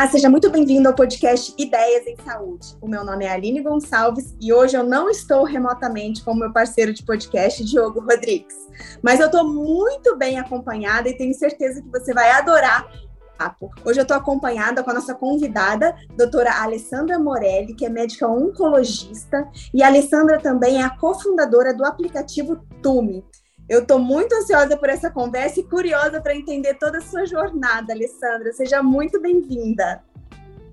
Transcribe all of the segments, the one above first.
Olá, seja muito bem-vindo ao podcast Ideias em Saúde. O meu nome é Aline Gonçalves e hoje eu não estou remotamente com meu parceiro de podcast, Diogo Rodrigues. Mas eu estou muito bem acompanhada e tenho certeza que você vai adorar. Hoje eu estou acompanhada com a nossa convidada, doutora Alessandra Morelli, que é médica oncologista, e a Alessandra também é a cofundadora do aplicativo Tume. Eu estou muito ansiosa por essa conversa e curiosa para entender toda a sua jornada, Alessandra. Seja muito bem-vinda.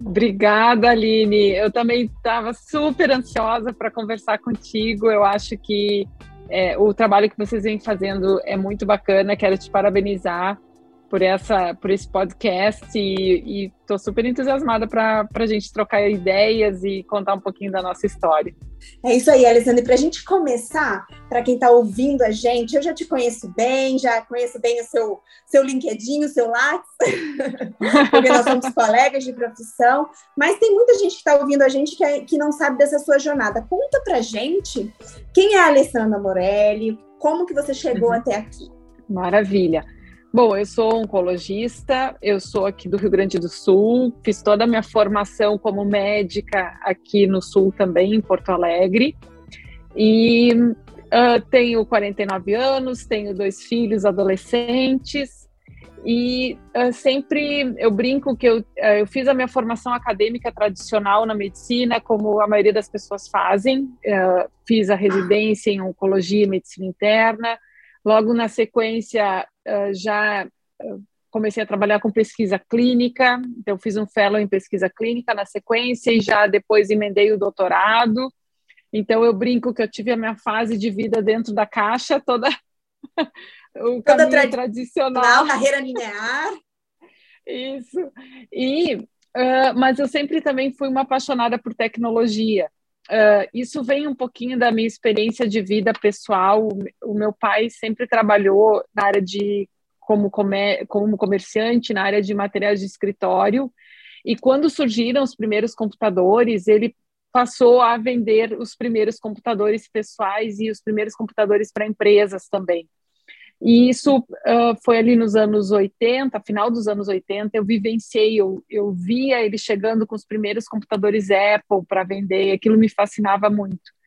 Obrigada, Aline. Eu também estava super ansiosa para conversar contigo. Eu acho que é, o trabalho que vocês vêm fazendo é muito bacana. Quero te parabenizar por essa por esse podcast e estou super entusiasmada para a gente trocar ideias e contar um pouquinho da nossa história. É isso aí, Alessandra. E para a gente começar, para quem está ouvindo a gente, eu já te conheço bem, já conheço bem o seu, seu LinkedIn, o seu Lattes, porque nós somos colegas de profissão, mas tem muita gente que está ouvindo a gente que, é, que não sabe dessa sua jornada. Conta para gente quem é a Alessandra Morelli, como que você chegou uhum. até aqui. Maravilha. Bom, eu sou oncologista, eu sou aqui do Rio Grande do Sul, fiz toda a minha formação como médica aqui no Sul também, em Porto Alegre. E uh, tenho 49 anos, tenho dois filhos adolescentes. E uh, sempre eu brinco que eu, uh, eu fiz a minha formação acadêmica tradicional na medicina, como a maioria das pessoas fazem. fiz a residência em oncologia e medicina interna. Logo na sequência, já comecei a trabalhar com pesquisa clínica, então fiz um fellow em pesquisa clínica na sequência e já depois emendei o doutorado. Então eu brinco que eu tive a minha fase de vida dentro da caixa, toda o toda caminho tradicional, carreira linear. Isso. E uh, mas eu sempre também fui uma apaixonada por tecnologia. Uh, isso vem um pouquinho da minha experiência de vida pessoal. O meu pai sempre trabalhou na área de como, comer, como comerciante, na área de materiais de escritório. E quando surgiram os primeiros computadores, ele passou a vender os primeiros computadores pessoais e os primeiros computadores para empresas também. E isso uh, foi ali nos anos 80, final dos anos 80, eu vivenciei, eu, eu via ele chegando com os primeiros computadores Apple para vender, aquilo me fascinava muito.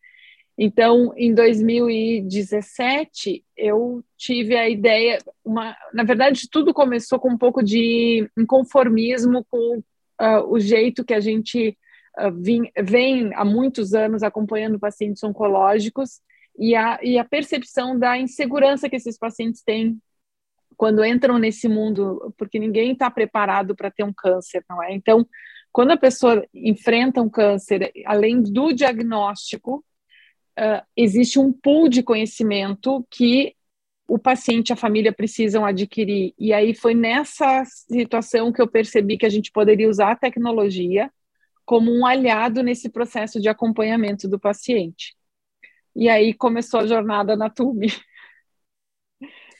Então, em 2017, eu tive a ideia, uma, na verdade, tudo começou com um pouco de inconformismo com uh, o jeito que a gente uh, vem há muitos anos acompanhando pacientes oncológicos e a, e a percepção da insegurança que esses pacientes têm quando entram nesse mundo, porque ninguém está preparado para ter um câncer, não é? Então, quando a pessoa enfrenta um câncer, além do diagnóstico, uh, existe um pool de conhecimento que o paciente e a família precisam adquirir. E aí foi nessa situação que eu percebi que a gente poderia usar a tecnologia como um aliado nesse processo de acompanhamento do paciente. E aí começou a jornada na TUME.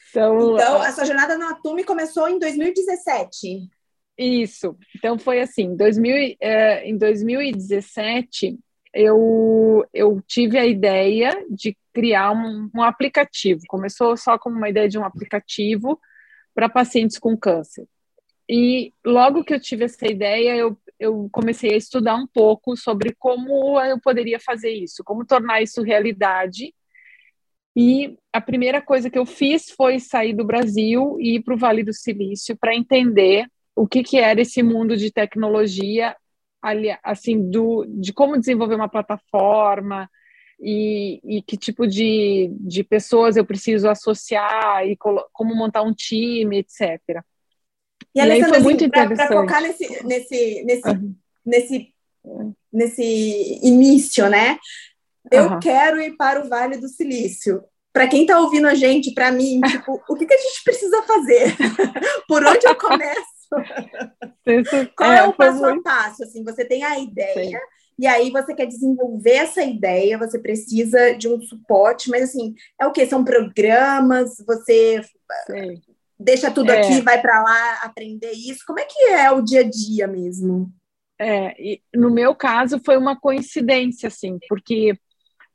Então, então essa jornada na TUME começou em 2017. Isso. Então foi assim, 2000, é, em 2017 eu, eu tive a ideia de criar um, um aplicativo. Começou só como uma ideia de um aplicativo para pacientes com câncer. E logo que eu tive essa ideia, eu, eu comecei a estudar um pouco sobre como eu poderia fazer isso, como tornar isso realidade. E a primeira coisa que eu fiz foi sair do Brasil e ir para o Vale do Silício para entender o que, que era esse mundo de tecnologia, assim, do, de como desenvolver uma plataforma, e, e, que tipo de, de pessoas eu preciso associar e como montar um time, etc. E, e Alessandra, muito assim, para focar nesse, nesse, nesse, uhum. nesse, nesse início, né? Eu uhum. quero ir para o Vale do Silício. Para quem está ouvindo a gente, para mim, tipo, o que, que, a gente precisa fazer? Por onde eu começo? Qual é, é o passo a passo? Assim, você tem a ideia, Sim. e aí você quer desenvolver essa ideia, você precisa de um suporte, mas assim, é o que? São programas, você Sim deixa tudo é. aqui, vai para lá aprender isso? Como é que é o dia a dia mesmo? É, no meu caso foi uma coincidência, assim, porque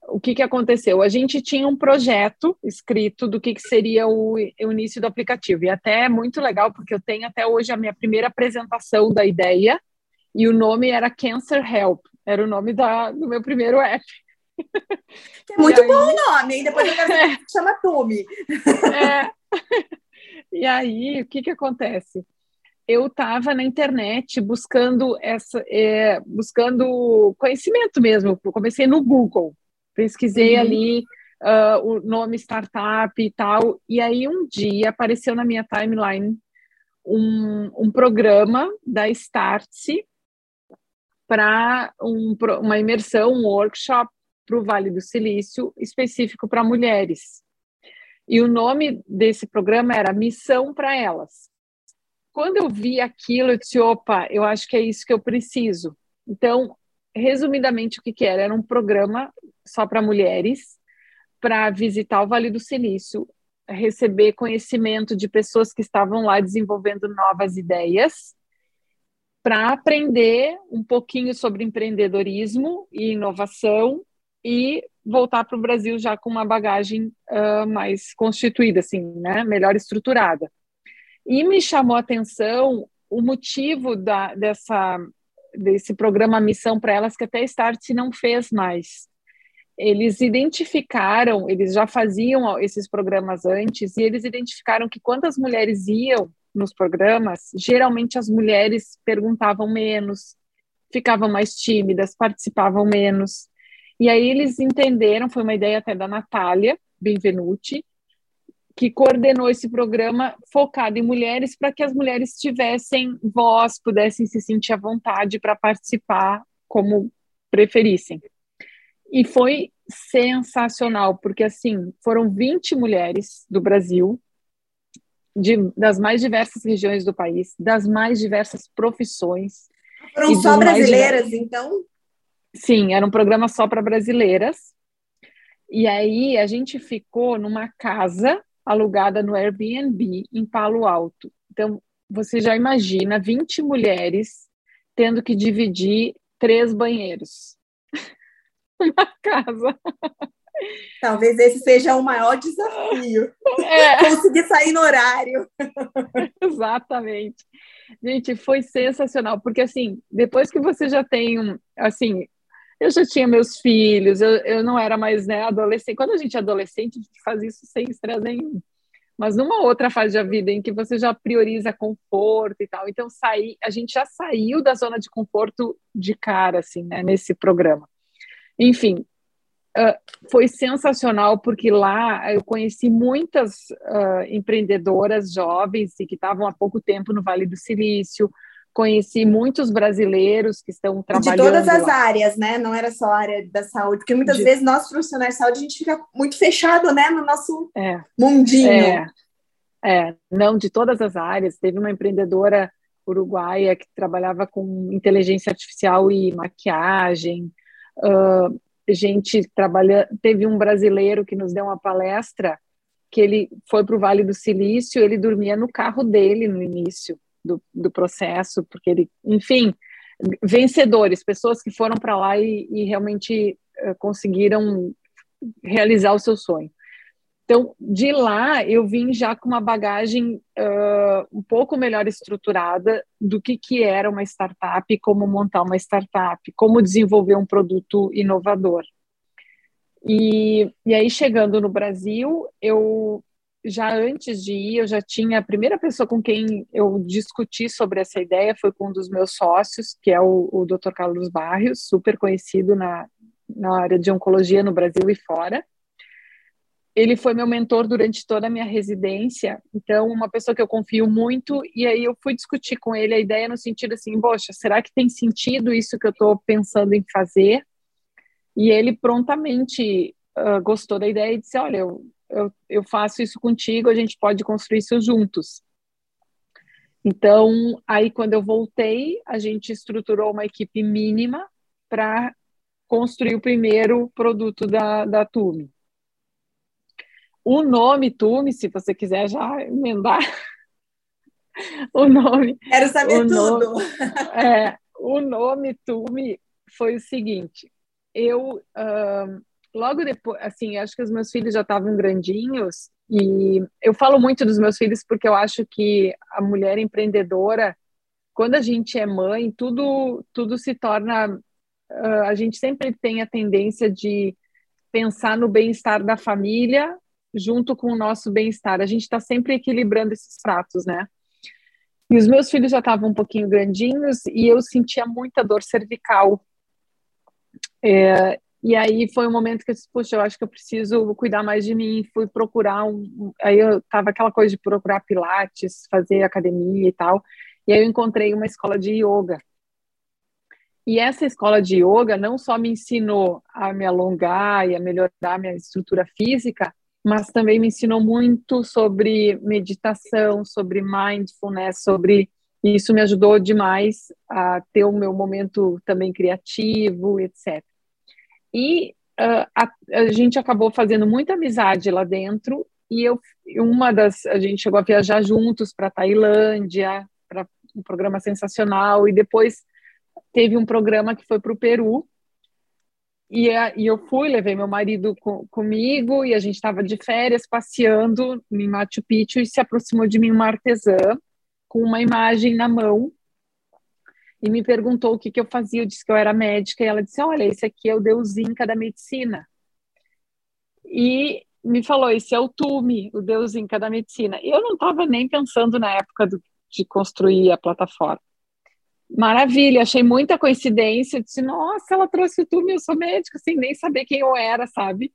o que, que aconteceu? A gente tinha um projeto escrito do que, que seria o, o início do aplicativo, e até é muito legal, porque eu tenho até hoje a minha primeira apresentação da ideia, E o nome era Cancer Help, era o nome da, do meu primeiro app. É muito aí... bom o nome, e depois eu quero é. chama Tumi. É. E aí, o que que acontece? Eu estava na internet buscando essa, é, buscando conhecimento mesmo. Eu comecei no Google, pesquisei uhum. ali uh, o nome startup e tal. E aí um dia apareceu na minha timeline um, um programa da Startse para um, uma imersão, um workshop para o Vale do Silício, específico para mulheres. E o nome desse programa era Missão para Elas. Quando eu vi aquilo, eu disse: opa, eu acho que é isso que eu preciso. Então, resumidamente, o que, que era? Era um programa só para mulheres, para visitar o Vale do Silício, receber conhecimento de pessoas que estavam lá desenvolvendo novas ideias, para aprender um pouquinho sobre empreendedorismo e inovação e voltar para o Brasil já com uma bagagem uh, mais constituída, assim, né, melhor estruturada. E me chamou a atenção o motivo da, dessa, desse programa Missão para Elas, que até Start não fez mais eles identificaram, eles já faziam esses programas antes, e eles identificaram que quando as mulheres iam nos programas, geralmente as mulheres perguntavam menos, ficavam mais tímidas, participavam menos. E aí eles entenderam, foi uma ideia até da Natália Benvenuti, que coordenou esse programa focado em mulheres para que as mulheres tivessem voz, pudessem se sentir à vontade para participar como preferissem. E foi sensacional, porque assim, foram 20 mulheres do Brasil, de, das mais diversas regiões do país, das mais diversas profissões. Foram só brasileiras, então? Sim, era um programa só para brasileiras. E aí a gente ficou numa casa alugada no Airbnb em Palo Alto. Então, você já imagina 20 mulheres tendo que dividir três banheiros na casa. Talvez esse seja o maior desafio. É. Conseguir sair no horário. Exatamente. Gente, foi sensacional, porque assim, depois que você já tem um, assim, eu já tinha meus filhos, eu, eu não era mais né, adolescente. Quando a gente é adolescente, a gente faz isso sem estresse nenhum. Mas numa outra fase da vida em que você já prioriza conforto e tal, então sair, a gente já saiu da zona de conforto de cara, assim, né, nesse programa. Enfim, uh, foi sensacional porque lá eu conheci muitas uh, empreendedoras jovens e que estavam há pouco tempo no Vale do Silício. Conheci muitos brasileiros que estão trabalhando. De todas as lá. áreas, né? Não era só a área da saúde, porque muitas de... vezes nós profissionais de saúde a gente fica muito fechado, né, no nosso é. mundinho. É. é, não de todas as áreas. Teve uma empreendedora uruguaia que trabalhava com inteligência artificial e maquiagem. Uh, gente trabalha, teve um brasileiro que nos deu uma palestra que ele foi para o Vale do Silício, ele dormia no carro dele no início do, do processo, porque ele, enfim, vencedores, pessoas que foram para lá e, e realmente uh, conseguiram realizar o seu sonho. Então, de lá, eu vim já com uma bagagem uh, um pouco melhor estruturada do que, que era uma startup, como montar uma startup, como desenvolver um produto inovador. E, e aí, chegando no Brasil, eu já antes de ir, eu já tinha a primeira pessoa com quem eu discuti sobre essa ideia foi com um dos meus sócios, que é o, o Dr. Carlos Barrios, super conhecido na, na área de oncologia no Brasil e fora ele foi meu mentor durante toda a minha residência, então uma pessoa que eu confio muito, e aí eu fui discutir com ele a ideia no sentido assim, poxa, será que tem sentido isso que eu estou pensando em fazer? E ele prontamente uh, gostou da ideia e disse, olha, eu, eu, eu faço isso contigo, a gente pode construir isso juntos. Então, aí quando eu voltei, a gente estruturou uma equipe mínima para construir o primeiro produto da, da Tume. O nome Tume, se você quiser já emendar o nome. Quero saber tudo. Nome, é, o nome Tume foi o seguinte: eu uh, logo depois, assim, acho que os meus filhos já estavam grandinhos e eu falo muito dos meus filhos porque eu acho que a mulher empreendedora quando a gente é mãe, tudo, tudo se torna. Uh, a gente sempre tem a tendência de pensar no bem-estar da família junto com o nosso bem-estar. A gente está sempre equilibrando esses pratos, né? E os meus filhos já estavam um pouquinho grandinhos e eu sentia muita dor cervical. É, e aí foi um momento que eu disse, puxa, eu acho que eu preciso cuidar mais de mim. Fui procurar um. Aí eu tava aquela coisa de procurar pilates, fazer academia e tal. E aí eu encontrei uma escola de yoga. E essa escola de yoga não só me ensinou a me alongar e a melhorar a minha estrutura física, mas também me ensinou muito sobre meditação, sobre mindfulness, sobre isso me ajudou demais a ter o meu momento também criativo, etc. E uh, a, a, gente acabou fazendo muita amizade lá dentro e eu uma das a gente chegou a viajar juntos para Tailândia, para um programa sensacional, e depois teve um programa que foi para o Peru, e, e, eu fui, levei meu marido com, comigo, e a gente estava de férias, passeando em Machu Picchu, e se aproximou de mim uma artesã, com uma imagem na mão, e me perguntou o que, que eu fazia, eu disse que eu era médica, e ela disse, olha, esse aqui é o deus Inca da medicina. E me falou, esse é o Tumi, o deus Inca da medicina. E eu não estava nem pensando na época do, de construir a plataforma. Maravilha, achei muita coincidência. Disse, nossa, ela trouxe o túmulo, eu sou médica, sem nem saber quem eu era, sabe?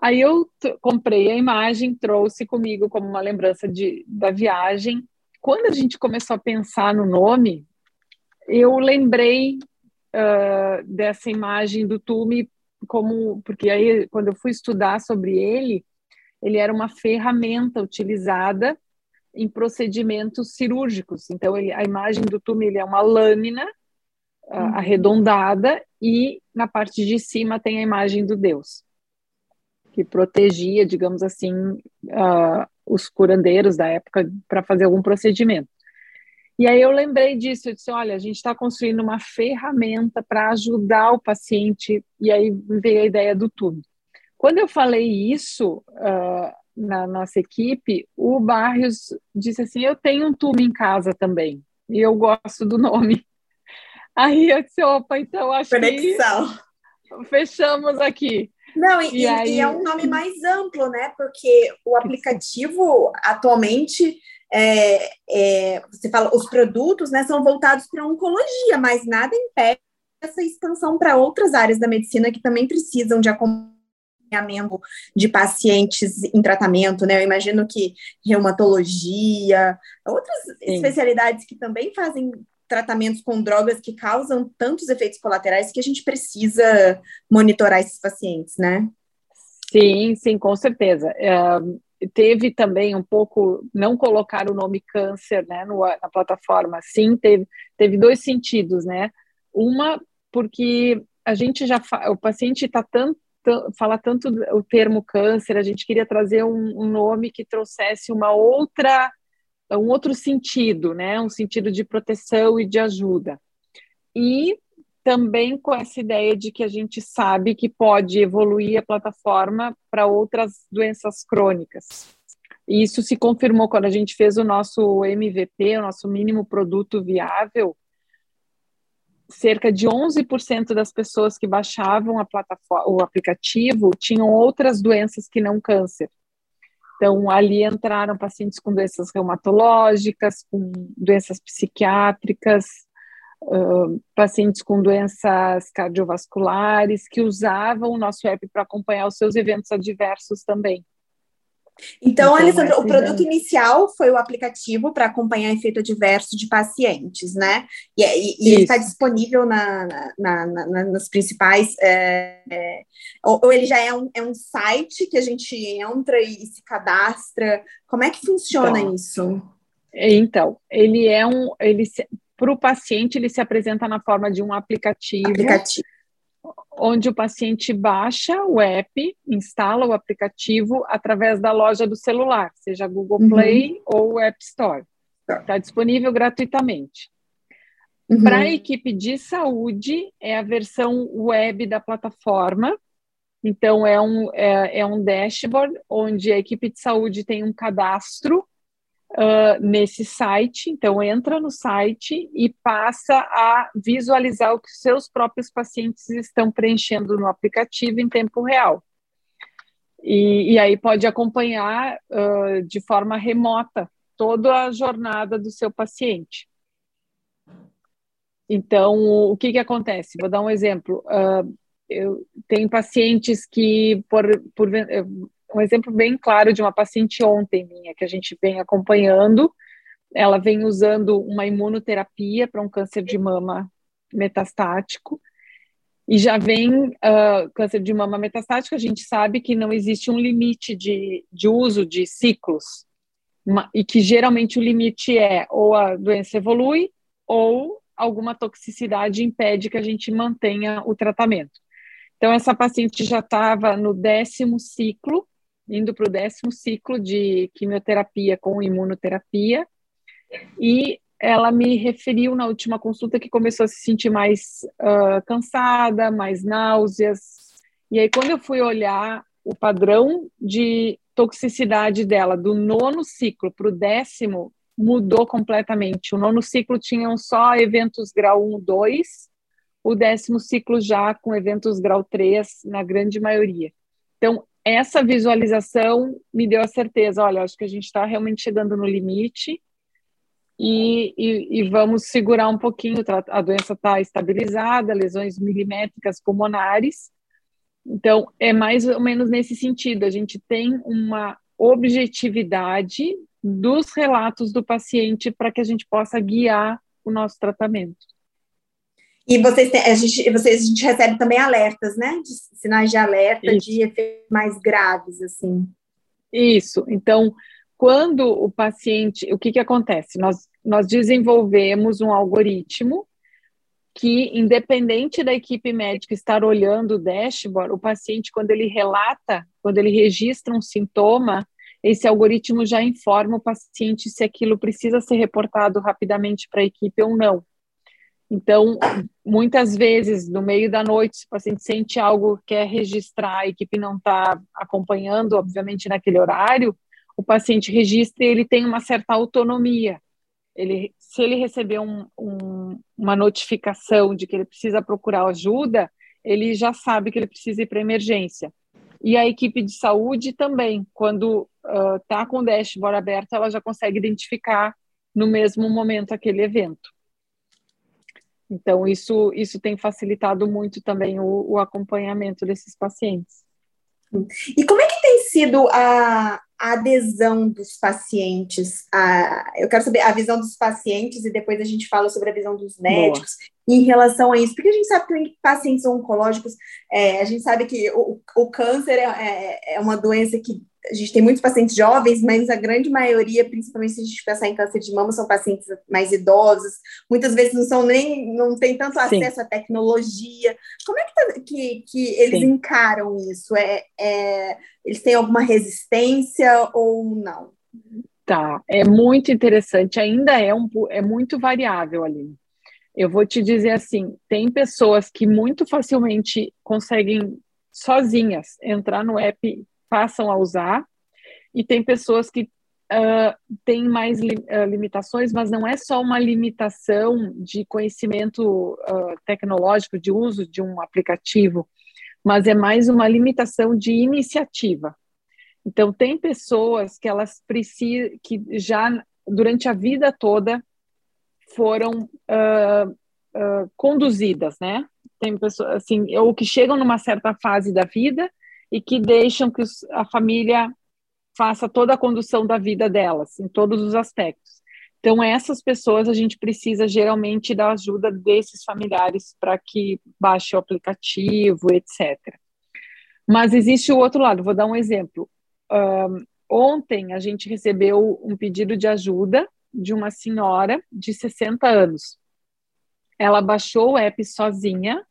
Aí eu comprei a imagem, trouxe comigo como uma lembrança de, da viagem. Quando a gente começou a pensar no nome, eu lembrei uh, dessa imagem do Tume como porque aí quando eu fui estudar sobre ele, ele era uma ferramenta utilizada em procedimentos cirúrgicos. Então, ele, a imagem do túmulo é uma lâmina uh, arredondada e na parte de cima tem a imagem do Deus, que protegia, digamos assim, uh, os curandeiros da época para fazer algum procedimento. E aí eu lembrei disso, eu disse, olha, a gente está construindo uma ferramenta para ajudar o paciente, e aí veio a ideia do túmulo. Quando eu falei isso, uh, na nossa equipe, o Barrios disse assim: Eu tenho um tubo em casa também, e eu gosto do nome. Aí eu disse: opa, então acho Conexão. que fechamos aqui. Não, e, e, aí... e, é um nome mais amplo, né? Porque o aplicativo atualmente é, é, você fala, os produtos né, são voltados para oncologia, mas nada impede essa expansão para outras áreas da medicina que também precisam de acompanhamento de pacientes em tratamento, né? Eu imagino que reumatologia, outras Sim. especialidades que também fazem tratamentos com drogas que causam tantos efeitos colaterais que a gente precisa monitorar esses pacientes, né? Sim, sim, com certeza. É, teve também um pouco, não colocar o nome câncer né, no, na plataforma, sim, teve, teve dois sentidos, né? Uma, porque a gente já, o paciente está tanto fala tanto o termo câncer, a gente queria trazer um, um, nome que trouxesse uma outra, um outro sentido, né? Um sentido de proteção e de ajuda. E também com essa ideia de que a gente sabe que pode evoluir a plataforma para outras doenças crônicas. E isso se confirmou quando a gente fez o nosso MVP, o nosso mínimo produto viável, cerca de 11% das pessoas que baixavam a plataforma, o aplicativo tinham outras doenças que não câncer. Então, ali entraram pacientes com doenças reumatológicas, com doenças psiquiátricas, uh, pacientes com doenças cardiovasculares, que usavam o nosso app para acompanhar os seus eventos adversos também. Então, então Alessandra, o produto inicial foi o aplicativo para acompanhar efeito adverso de pacientes, né? E, e, e ele está disponível na, na, na, nas principais. É, é, ou, ou, ele já é um, é um site que a gente entra e se cadastra. Como é que funciona então, isso? Então, ele é um. Ele para o paciente, ele se apresenta na forma de um aplicativo. Aplicativo onde o paciente baixa o app, instala o aplicativo através da loja do celular, seja Google uhum. Play ou App Store. Está tá disponível gratuitamente. Uhum. Para a equipe de saúde, é a versão web da plataforma. Então, é um, é, é um dashboard onde a equipe de saúde tem um cadastro uh, nesse site. Então, entra no site e passa a visualizar o que seus próprios pacientes estão preenchendo no aplicativo em tempo real. E, e aí pode acompanhar uh, de forma remota toda a jornada do seu paciente. Então, o que, que acontece? Vou dar um exemplo. Uh, eu tenho pacientes que, por, por um exemplo bem claro de uma paciente ontem minha, que a gente vem acompanhando, ela vem usando uma imunoterapia para um câncer de mama metastático, e já vem uh, câncer de mama metastático, a gente sabe que não existe um limite de, de uso de ciclos, uma, e que geralmente o limite é ou a doença evolui, ou alguma toxicidade impede que a gente mantenha o tratamento. Então, essa paciente já estava no décimo ciclo, indo para o décimo ciclo de quimioterapia com imunoterapia, e ela me referiu na última consulta que começou a se sentir mais uh, cansada, mais náuseas. E aí, quando eu fui olhar o padrão de toxicidade dela do nono ciclo para o décimo, mudou completamente. O nono ciclo tinham só eventos grau 1, 2, o décimo ciclo já com eventos grau 3, na grande maioria. Então, essa visualização me deu a certeza, olha, acho que a gente está realmente chegando no limite e, e, e, vamos segurar um pouquinho, a doença está estabilizada, lesões milimétricas pulmonares, então é mais ou menos nesse sentido, a gente tem uma objetividade dos relatos do paciente para que a gente possa guiar o nosso tratamento. E vocês, têm, a, gente, vocês, a gente recebe também alertas, né? De sinais de alerta Isso. de efeitos mais graves, assim. Isso. Então, quando o paciente, o que, que acontece? Nós, nós desenvolvemos um algoritmo que, independente da equipe médica estar olhando o dashboard, o paciente, quando ele relata, quando ele registra um sintoma, esse algoritmo já informa o paciente se aquilo precisa ser reportado rapidamente para a equipe ou não. Então, muitas vezes, no meio da noite, se o paciente sente algo, quer registrar, a equipe não está acompanhando, obviamente, naquele horário, o paciente registra e ele tem uma certa autonomia. Ele, se ele receber um, um, uma notificação de que ele precisa procurar ajuda, ele já sabe que ele precisa ir para emergência. E a equipe de saúde também, quando está uh, com o dashboard aberto, ela já consegue identificar no mesmo momento aquele evento. Então, isso, isso tem facilitado muito também o, o acompanhamento desses pacientes. E como é que tem sido a, a adesão dos pacientes? A, eu quero saber a visão dos pacientes e depois a gente fala sobre a visão dos médicos Boa. em relação a isso, porque a gente sabe que pacientes oncológicos, é, a gente sabe que o, o câncer é, é, é uma doença que a gente tem muitos pacientes jovens, mas a grande maioria, principalmente se a gente pensar em câncer de mama, são pacientes mais idosos, muitas vezes não são nem, não tem tanto acesso Sim. à tecnologia. Como é que, tá, que, que eles Sim. encaram isso? É, é, eles têm alguma resistência ou não? Tá, é muito interessante, ainda é, um, é muito variável ali. Eu vou te dizer assim, tem pessoas que muito facilmente conseguem sozinhas entrar no app passam a usar, e tem pessoas que uh, têm mais li uh, limitações, mas não é só uma limitação de conhecimento uh, tecnológico, de uso de um aplicativo, mas é mais uma limitação de iniciativa. Então, tem pessoas que elas precisam, que já durante a vida toda foram conduzidas, né? Tem pessoas assim, ou que chegam numa certa fase da vida e que deixam que a família faça toda a condução da vida delas, em todos os aspectos. Então, essas pessoas a gente precisa geralmente da ajuda desses familiares para que baixe o aplicativo, etc. Mas existe o outro lado, vou dar um exemplo. Um, ontem a gente recebeu um pedido de ajuda de uma senhora de 60 anos. Ela baixou o app sozinha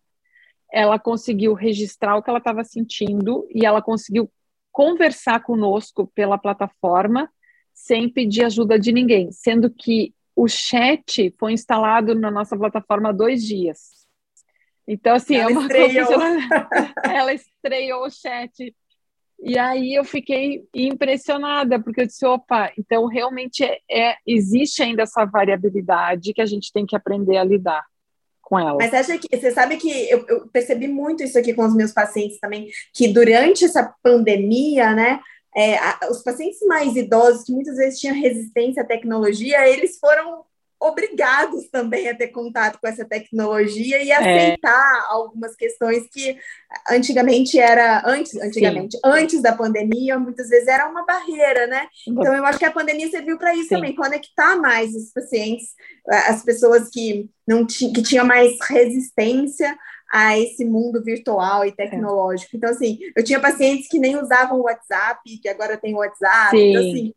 ela conseguiu registrar o que ela estava sentindo e ela conseguiu conversar conosco pela plataforma sem pedir ajuda de ninguém, sendo que o chat foi instalado na nossa plataforma há dois dias. Então, assim, é ela é uma estreou. ela estreou o chat. E aí eu fiquei impressionada, porque eu disse, opa, então realmente é, é, existe ainda essa variabilidade que a gente tem que aprender a lidar com ela. Mas acha que você sabe que eu, eu, percebi muito isso aqui com os meus pacientes também, que durante essa pandemia, né, é, a, os pacientes mais idosos que muitas vezes tinham resistência à tecnologia, eles foram obrigados também a ter contato com essa tecnologia e é. aceitar é. algumas questões que antigamente era antes antigamente Sim. antes da pandemia muitas vezes era uma barreira né então eu acho que a pandemia serviu para isso Sim. também conectar mais os pacientes as pessoas que não que tinham mais resistência a esse mundo virtual e tecnológico. É. Então, assim, eu tinha pacientes que nem usavam o WhatsApp, que agora tem o WhatsApp. Então, Sim. Então, assim,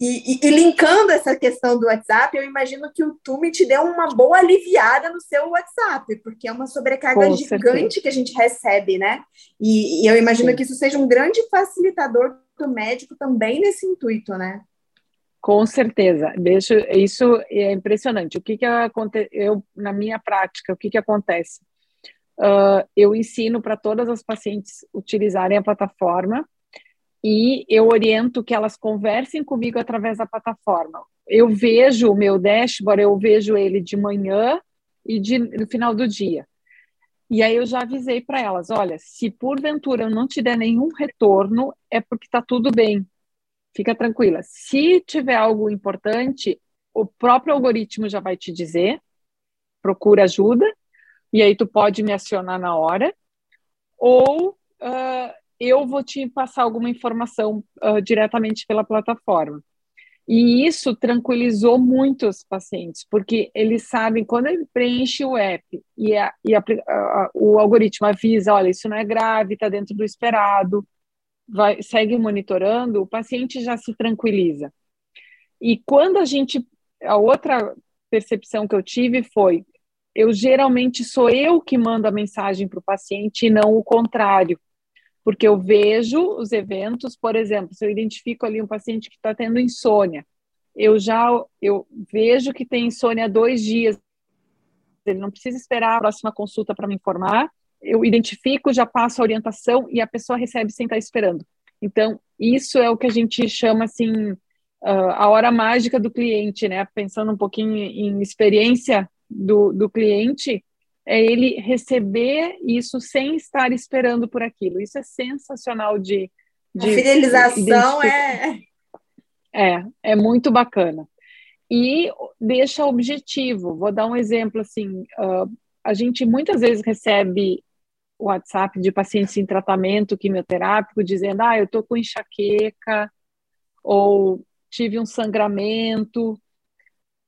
e, e, e, linkando essa questão do WhatsApp, eu imagino que o Tume te deu uma boa aliviada no seu WhatsApp, porque é uma sobrecarga Com gigante certeza. que a gente recebe, né? E, e eu imagino Sim. que isso seja um grande facilitador do médico também nesse intuito, né? Com certeza, deixa isso é impressionante. O que que acontece? Eu na minha prática, o que que acontece? Uh, eu ensino para todas as pacientes utilizarem a plataforma e eu oriento que elas conversem comigo através da plataforma. Eu vejo o meu dashboard, eu vejo ele de manhã e de, no final do dia. E aí eu já avisei para elas, olha, se porventura eu não te der nenhum retorno, é porque está tudo bem. Fica tranquila. Se tiver algo importante, o próprio algoritmo já vai te dizer, procura ajuda, e aí tu pode me acionar na hora, ou uh, eu vou te passar alguma informação uh, diretamente pela plataforma. E isso tranquilizou muito os pacientes, porque eles sabem, quando ele preenche o app e, a, e a, a, o algoritmo avisa, olha, isso não é grave, está dentro do esperado, vai, segue monitorando, o paciente já se tranquiliza. E quando a gente, a outra percepção que eu tive foi, eu geralmente sou eu que mando a mensagem para o paciente e não o contrário porque eu vejo os eventos, por exemplo, se eu identifico ali um paciente que está tendo insônia, eu já eu vejo que tem insônia dois dias, ele não precisa esperar a próxima consulta para me informar, eu identifico, já passo a orientação e a pessoa recebe sem estar tá esperando. Então, isso é o que a gente chama assim uh, a hora mágica do cliente, né? Pensando um pouquinho em experiência do, do cliente, é ele receber isso sem estar esperando por aquilo. Isso é sensacional de. de a fidelização é. É, é muito bacana. E deixa objetivo. Vou dar um exemplo assim. Uh, a gente muitas vezes recebe WhatsApp de pacientes em tratamento quimioterápico dizendo: ah, eu estou com enxaqueca, ou tive um sangramento,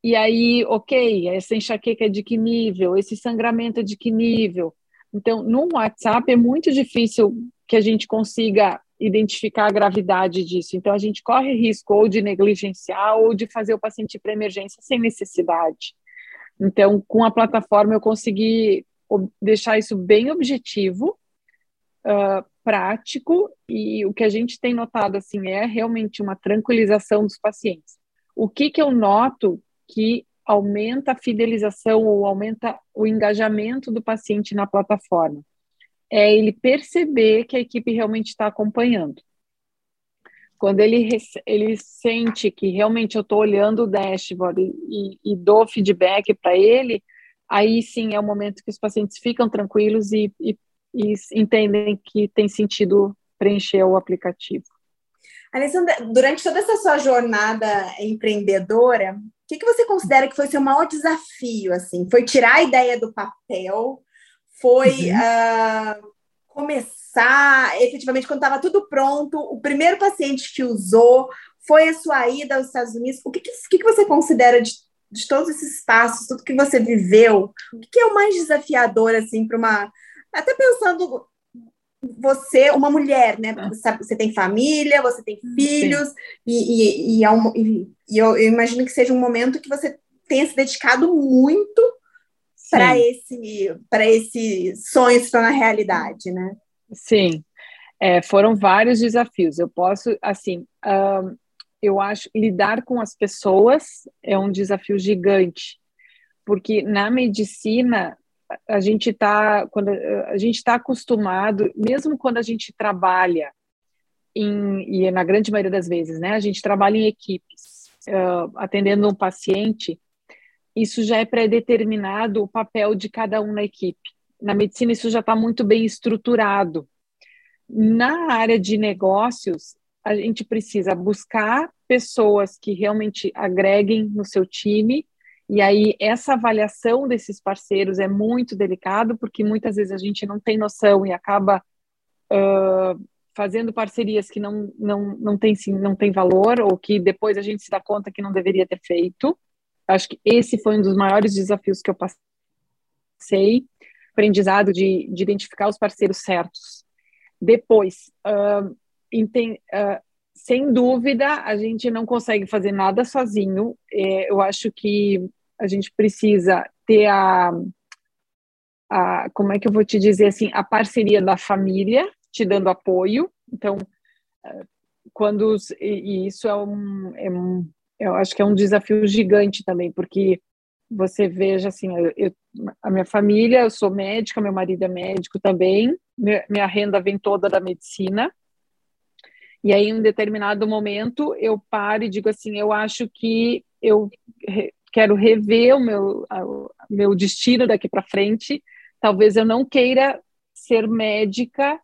e aí, ok, essa enxaqueca é de que nível? Esse sangramento é de que nível? Então, no WhatsApp é muito difícil que a gente consiga identificar a gravidade disso. Então, a gente corre risco ou de negligenciar ou de fazer o paciente para emergência sem necessidade. Então, com a plataforma, eu consegui deixar isso bem objetivo, uh, prático, e o que a gente tem notado assim é realmente uma tranquilização dos pacientes. O que, que eu noto que aumenta a fidelização ou aumenta o engajamento do paciente na plataforma. É ele perceber que a equipe realmente está acompanhando. Quando ele, ele sente que realmente eu estou olhando o dashboard e, e, e dou feedback para ele, aí sim é o momento que os pacientes ficam tranquilos e, e, e entendem que tem sentido preencher o aplicativo. Alessandra, durante toda essa sua jornada empreendedora, que, que você considera que foi seu maior desafio? Assim, foi tirar a ideia do papel? Foi uhum. uh, começar efetivamente quando estava tudo pronto? O primeiro paciente que usou foi a sua ida aos Estados Unidos? O que, que, que você considera de, de todos esses passos, tudo que você viveu? O que, que é o mais desafiador assim para uma até pensando você, uma mulher, né? Você, você tem família, você tem filhos, e, e, e, é um, e, e eu, eu, imagino que seja um momento que você tenha se dedicado muito para esse, esse sonho se tornar realidade, né? Sim, é, foram vários desafios. Eu posso, assim, um, eu acho lidar com as pessoas é um desafio gigante, porque na medicina a gente está quando a gente está acostumado, mesmo quando a gente trabalha em, e na grande maioria das vezes, né, a gente trabalha em equipes, uh, atendendo um paciente, isso já é pré-determinado o papel de cada um na equipe. Na medicina, isso já está muito bem estruturado. Na área de negócios, a gente precisa buscar pessoas que realmente agreguem no seu time. E aí, essa avaliação desses parceiros é muito delicado, porque muitas vezes a gente não tem noção e acaba uh, fazendo parcerias que não, não, não, tem, sim, não tem valor, ou que depois a gente se dá conta que não deveria ter feito. Acho que esse foi um dos maiores desafios que eu passei, aprendizado de, de identificar os parceiros certos. Depois, uh, enten, uh, sem dúvida, a gente não consegue fazer nada sozinho. É, eu acho que a gente precisa ter a, a, como é que eu vou te dizer assim, a parceria da família te dando apoio. Então, ah, quando e isso é um, é um eu acho que é um desafio gigante também, porque você veja assim, eu, a minha família, eu sou médica, meu marido é médico também, minha renda vem toda da medicina. E aí, em um determinado momento, eu paro e digo assim: eu acho que eu quero rever o meu, o meu destino daqui para frente. Talvez eu não queira ser médica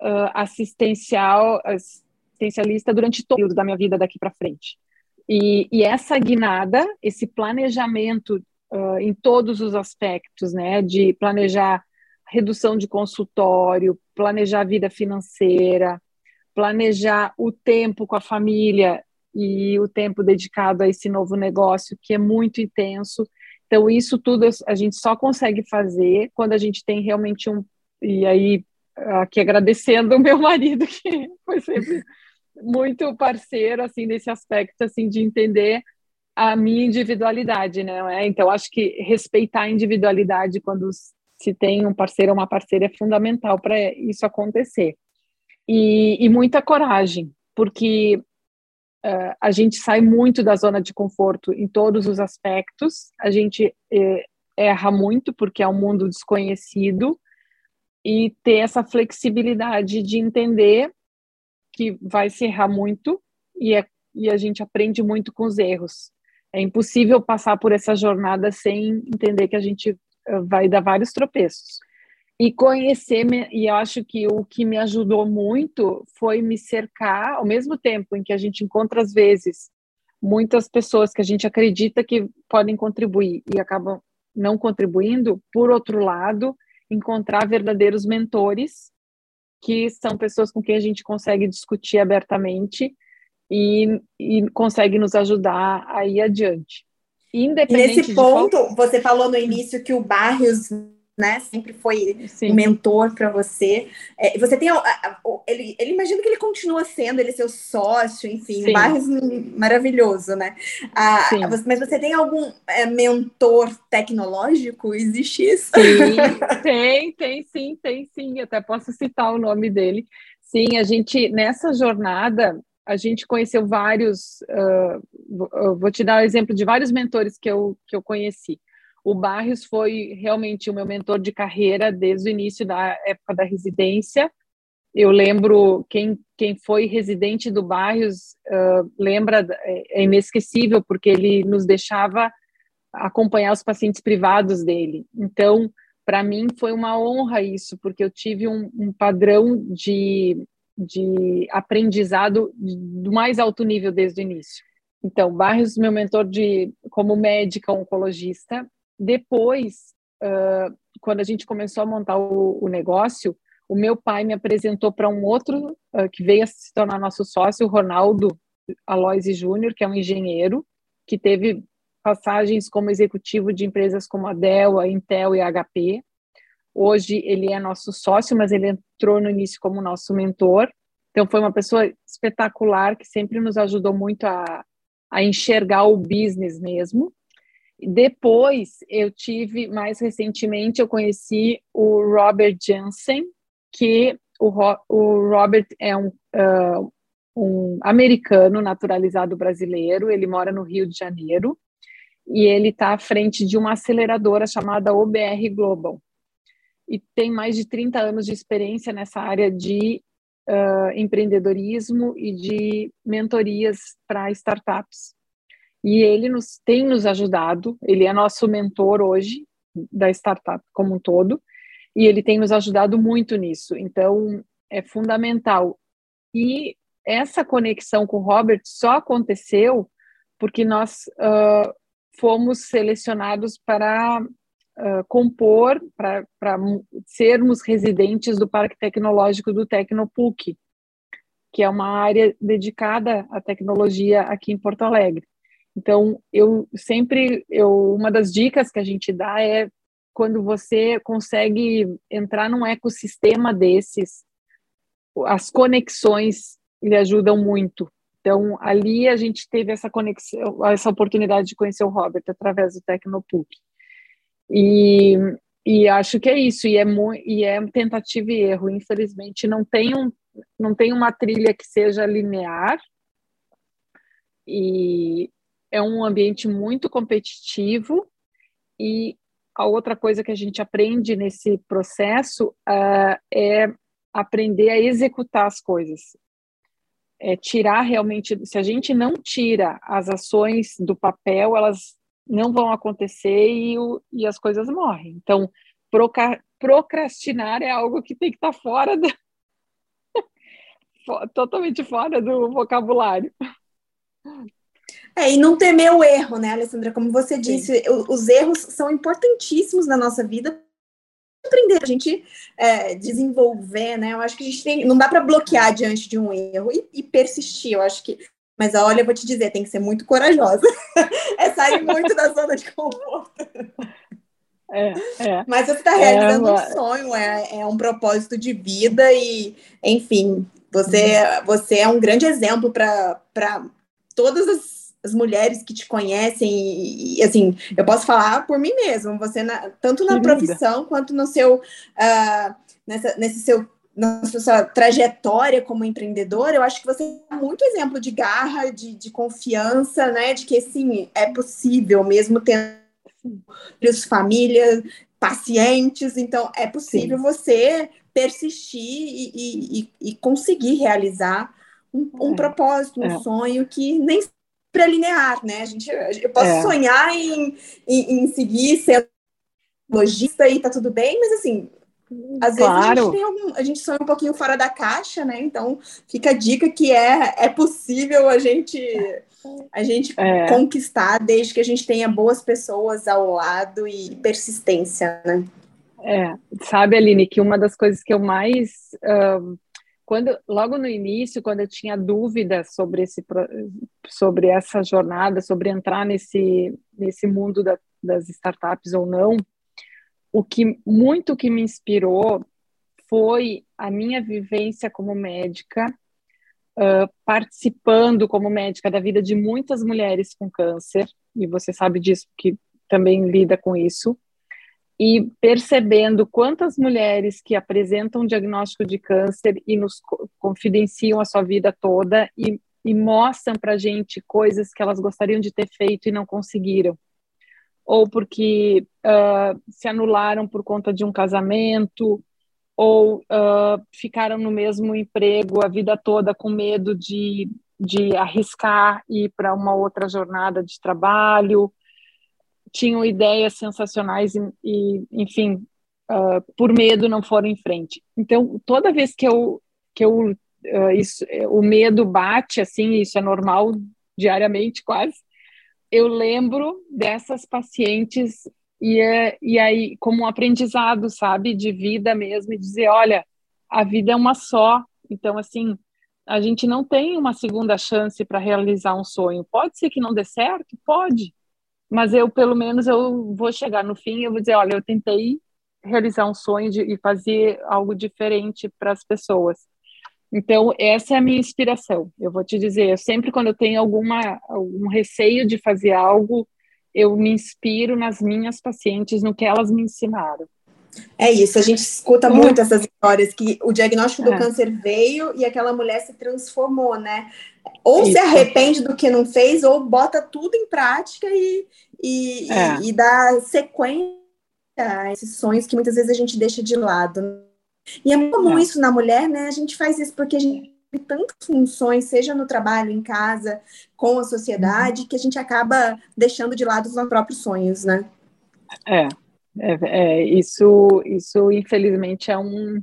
uh, assistencial, assistencialista durante todo o período da minha vida daqui para frente. E, e, essa guinada, esse planejamento uh, em todos os aspectos, né, de planejar redução de consultório, planejar vida financeira, planejar o tempo com a família e o tempo dedicado a esse novo negócio que é muito intenso. Então, isso tudo a gente só consegue fazer quando a gente tem realmente um. E aí, aqui agradecendo o meu marido, que foi sempre muito parceiro, assim, nesse aspecto, assim, de entender a minha individualidade, né? Então, acho que respeitar a individualidade quando se tem um parceiro ou uma parceira é fundamental para isso acontecer e, e muita coragem, porque uh, a gente sai muito da zona de conforto em todos os aspectos, a gente eh, erra muito porque é um mundo desconhecido. E ter essa flexibilidade de entender que vai se errar muito e, é, e a gente aprende muito com os erros. É impossível passar por essa jornada sem entender que a gente vai dar vários tropeços e conhecer, e eu acho que o que me ajudou muito foi me cercar, ao mesmo tempo em que a gente encontra, às vezes, muitas pessoas que a gente acredita que podem contribuir e acabam não contribuindo, por outro lado, encontrar verdadeiros mentores, que são pessoas com quem a gente consegue discutir abertamente e, e consegue nos ajudar a ir adiante. Independente Nesse ponto, qual... você falou no início que o Barrios né? Sempre foi Sim. um mentor para você. É, você tem ele, ele imagina que ele continua sendo, ele é seu sócio, enfim, Sim. Barres maravilhoso, né? Ah, mas você tem algum é, mentor tecnológico? Existe isso? Sim, tem, tem sim, tem sim. Até posso citar o nome dele. Sim, a gente nessa jornada a gente conheceu vários. Uh, vou te dar o um exemplo de vários mentores que eu, que eu conheci. O Barrios foi realmente o meu mentor de carreira desde o início da época da residência. Eu lembro quem, quem foi residente do Barrios uh, lembra é, é inesquecível porque ele nos deixava acompanhar os pacientes privados dele. Então, para mim foi uma honra isso, porque eu tive um, um padrão de, de aprendizado do mais alto nível desde o início. Então, Barrios, meu mentor de como médica oncologista, depois, uh, quando a gente começou a montar o, o, negócio, o meu pai me apresentou para um outro uh, que veio a se tornar nosso sócio, o Ronaldo Aloisi Júnior, que é um engenheiro, que teve passagens como executivo de empresas como a Dell, a Intel e a HP. Hoje ele é nosso sócio, mas ele entrou no início como nosso mentor. Então foi uma pessoa espetacular que sempre nos ajudou muito a, a enxergar o business mesmo. Depois, eu tive, mais recentemente, eu conheci o Robert Jansen, que o, o Robert é um, uh, um americano naturalizado brasileiro, ele mora no Rio de Janeiro, e ele está à frente de uma aceleradora chamada OBR Global. E tem mais de 30 anos de experiência nessa área de uh, empreendedorismo e de mentorias para startups. E ele nos tem nos ajudado, ele é nosso mentor hoje da startup como um todo, e ele tem nos ajudado muito nisso. Então, é fundamental. E essa conexão com o Robert só aconteceu porque nós uh, fomos selecionados para uh, compor, para sermos residentes do Parque Tecnológico do Tecnopuc, que é uma área dedicada à tecnologia aqui em Porto Alegre. Então, eu sempre, eu, uma das dicas que a gente dá é quando você consegue entrar num ecossistema desses, as conexões lhe ajudam muito. Então, ali a gente teve essa conexão, essa oportunidade de conhecer o Robert através do Tecnopuc. E, e acho que é isso, e é, e é tentativa e erro. Infelizmente, não tem, um, não tem uma trilha que seja linear, e é um ambiente muito competitivo, e a outra coisa que a gente aprende nesse processo uh, é aprender a executar as coisas. É tirar realmente, se a gente não tira as ações do papel, elas não vão acontecer e, o, e as coisas morrem. Então, procrastinar é algo que tem que estar fora da, totalmente fora do vocabulário. É, e não temer o erro, né, Alessandra? Como você disse, os erros são importantíssimos na nossa vida aprender, a gente é, desenvolver, né? Eu acho que a gente tem, não dá para bloquear diante de um erro e, e, persistir. Eu acho que, mas olha, eu vou te dizer, tem que ser muito corajosa. é sair muito da zona de conforto. É, é. Mas você está realizando é, um sonho, é, é um propósito de vida e, enfim, você, uhum. você é um grande exemplo para todas as as mulheres que te conhecem e, e, assim eu posso falar por mim mesmo você na, tanto na profissão quanto no seu uh, nessa, nesse seu na sua trajetória como empreendedora, eu acho que você é muito exemplo de garra, de, de confiança, né? De que sim, é possível, mesmo tendo famílias, pacientes, então é possível sim. você persistir e, e, e, conseguir realizar um, um é. propósito, um é. sonho que nem sempre linear, né? A gente, eu posso é. sonhar em, em, em, seguir sendo lojista e tá tudo bem, mas assim, às claro. vezes a gente, algum, a gente sonha um pouquinho fora da caixa, né? Então fica a dica que é, é possível a gente a gente é. conquistar desde que a gente tenha boas pessoas ao lado e persistência, né? É, sabe, Aline, que uma das coisas que eu mais uh, quando logo no início, quando eu tinha dúvidas sobre esse sobre essa jornada, sobre entrar nesse nesse mundo da, das startups ou não, o que muito que me inspirou foi a minha vivência como médica, uh, participando como médica da vida de muitas mulheres com câncer, e você sabe disso que também lida com isso e percebendo quantas mulheres que apresentam diagnóstico de câncer e nos confidenciam a sua vida toda e, e mostram para a gente coisas que elas gostariam de ter feito e não conseguiram, ou porque uh, se anularam por conta de um casamento, ou uh, ficaram no mesmo emprego a vida toda com medo de, de arriscar ir para uma outra jornada de trabalho, tinham ideias sensacionais e, e enfim, uh, por medo não foram em frente. Então, toda vez que eu que eu uh, isso, o medo bate assim, isso é normal diariamente quase. Eu lembro dessas pacientes e, e aí como um aprendizado, sabe, de vida mesmo, e dizer, olha, a vida é uma só. Então, assim, a gente não tem uma segunda chance para realizar um sonho. Pode ser que não dê certo, pode mas eu pelo menos eu vou chegar no fim eu vou dizer, olha, eu tentei realizar um sonho de, e fazer algo diferente para as pessoas. Então, essa é a minha inspiração. Eu vou te dizer, eu sempre quando eu tenho alguma algum receio de fazer algo, eu me inspiro nas minhas pacientes, no que elas me ensinaram. É isso, a gente escuta muito essas histórias que o diagnóstico do é. câncer veio e aquela mulher se transformou, né? Ou isso. se arrepende do que não fez, ou bota tudo em prática e, e, é. e, e dá sequência a esses sonhos que muitas vezes a gente deixa de lado. E é muito comum é. isso na mulher, né? A gente faz isso porque a gente tem tantas funções, seja no trabalho, em casa, com a sociedade, uhum. que a gente acaba deixando de lado os nossos próprios sonhos, né? É, é, é isso, isso infelizmente é um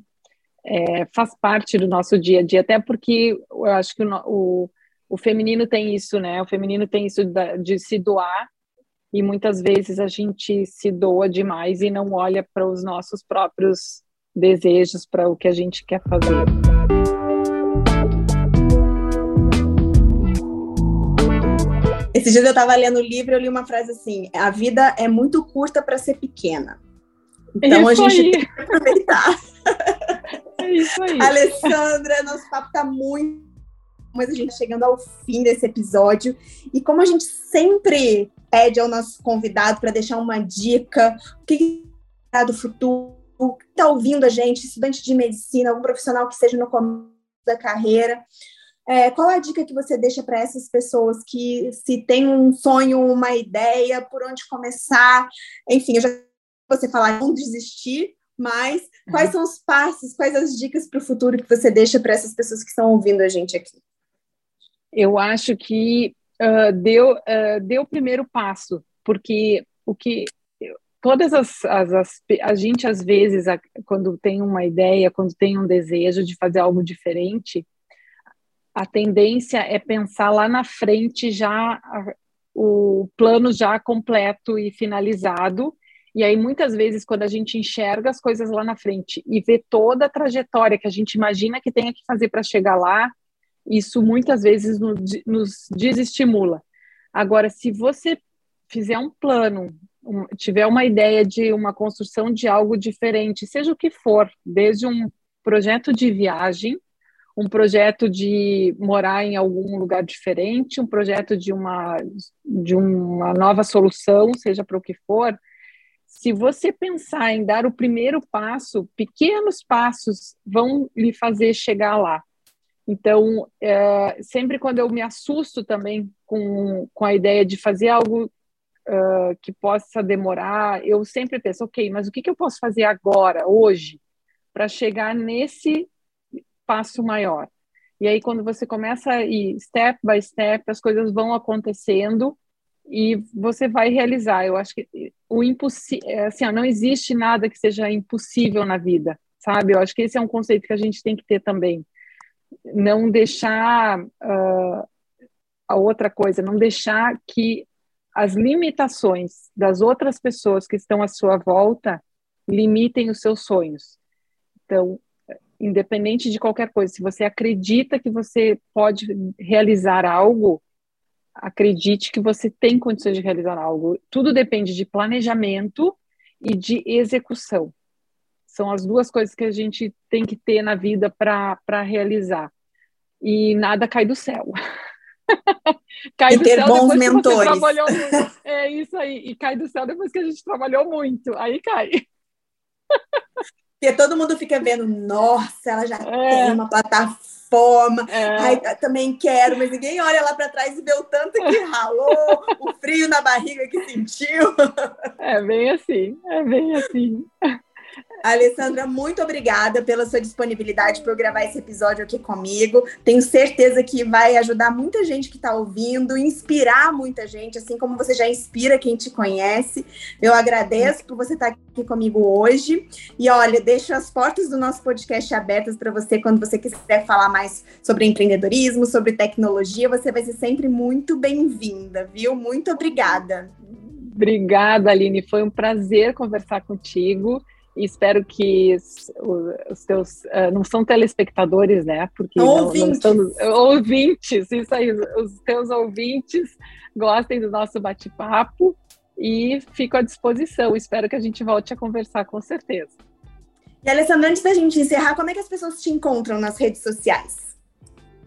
é, faz parte do nosso dia a dia, até porque eu acho que o, o, o feminino tem isso, né? O feminino tem isso de, de se doar e muitas vezes a gente se doa demais e não olha para os nossos próprios desejos para o que a gente quer fazer. Esses dias eu estava lendo o livro e eu li uma frase assim: a vida é muito curta para ser pequena. Então isso a gente aí. tem que aproveitar. É isso aí. Alessandra, nosso papo está muito. Mas a gente tá chegando ao fim desse episódio. E como a gente sempre pede ao nosso convidado para deixar uma dica, o que é do futuro, está ouvindo a gente, estudante de medicina, algum profissional que esteja no começo da carreira, é, qual a dica que você deixa para essas pessoas que se tem um sonho, uma ideia, por onde começar? Enfim, eu já você falar não desistir, mas quais uhum. são os passos, quais as dicas para o futuro que você deixa para essas pessoas que estão ouvindo a gente aqui? Eu acho que uh, deu, uh, deu o primeiro passo, porque o que todas as, as, as, a gente às vezes quando tem uma ideia quando tem um desejo de fazer algo diferente a tendência é pensar lá na frente já o plano já completo e finalizado. E aí muitas vezes quando a gente enxerga as coisas lá na frente e vê toda a trajetória que a gente imagina que tenha que fazer para chegar lá isso muitas vezes nos, desestimula. Agora se você fizer um plano tiver uma ideia de uma construção de algo diferente, seja o que for, desde um projeto de viagem, um projeto de morar em algum lugar diferente, um projeto de uma, de uma nova solução, seja para o que for, se você pensar em dar o primeiro passo, pequenos passos vão lhe fazer chegar lá. Então, é, sempre quando eu me assusto também com, com a ideia de fazer algo uh, que possa demorar, eu sempre penso, ok, mas o que, que eu posso fazer agora, hoje, para chegar nesse passo maior? E aí, quando você começa a ir step by step, as coisas vão acontecendo e você vai realizar. Eu acho que o impossível, é, assim, não existe nada que seja impossível na vida, sabe? Eu acho que esse é um conceito que a gente tem que ter também. Não deixar uh, a outra coisa, não deixar que as limitações das outras pessoas que estão à sua volta limitem os seus sonhos. Então, independente de qualquer coisa, se você acredita que você pode realizar algo, acredite que você tem condições de realizar algo. Tudo depende de planejamento e de execução. São as duas coisas que a gente tem que ter na vida para realizar. E nada cai do céu. cai e do ter céu bons mentores. É isso aí. E cai do céu depois que a gente trabalhou muito. Aí cai. Porque todo mundo fica vendo, nossa, ela já é. tem uma plataforma. É. Ai, também quero, mas ninguém olha lá para trás e vê o tanto que ralou, o frio na barriga que sentiu. É bem assim, é bem assim. Alessandra, muito obrigada pela sua disponibilidade por gravar esse episódio aqui comigo. Tenho certeza que vai ajudar muita gente que está ouvindo, inspirar muita gente, assim como você já inspira quem te conhece. Eu agradeço por você estar aqui comigo hoje. E olha, deixo as portas do nosso podcast abertas para você quando você quiser falar mais sobre empreendedorismo, sobre tecnologia. Você vai ser sempre muito bem-vinda, viu? Muito obrigada. Obrigada, Aline. Foi um prazer conversar contigo e espero que os, teus uh, não são telespectadores, né? Porque ouvintes. Não, não estão, ouvintes, isso aí, os teus ouvintes gostem do nosso bate-papo e fico à disposição. Espero que a gente volte a conversar com certeza. E Alessandra, antes da gente encerrar, como é que as pessoas te encontram nas redes sociais?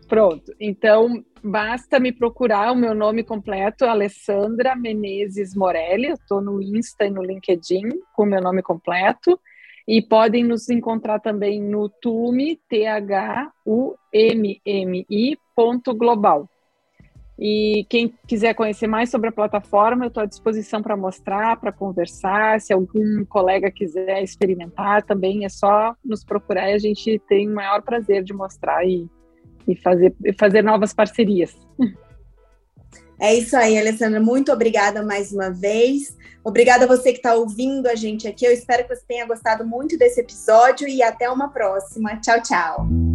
Pronto. Então, basta me procurar o meu nome completo, Alessandra Menezes Morelli. Eu estou no Insta e no LinkedIn com o meu nome completo. E podem nos encontrar também no Tume, T-H-U-M-M-I, ponto global. E quem quiser conhecer mais sobre a plataforma, eu estou à disposição para mostrar, para conversar. Se algum colega quiser experimentar, também é só nos procurar e a gente tem o maior prazer de mostrar e, e fazer, fazer novas parcerias. É isso aí, Alessandra. Muito obrigada mais uma vez. Obrigada a você que está ouvindo a gente aqui. Eu espero que você tenha gostado muito desse episódio e até uma próxima. Tchau, tchau.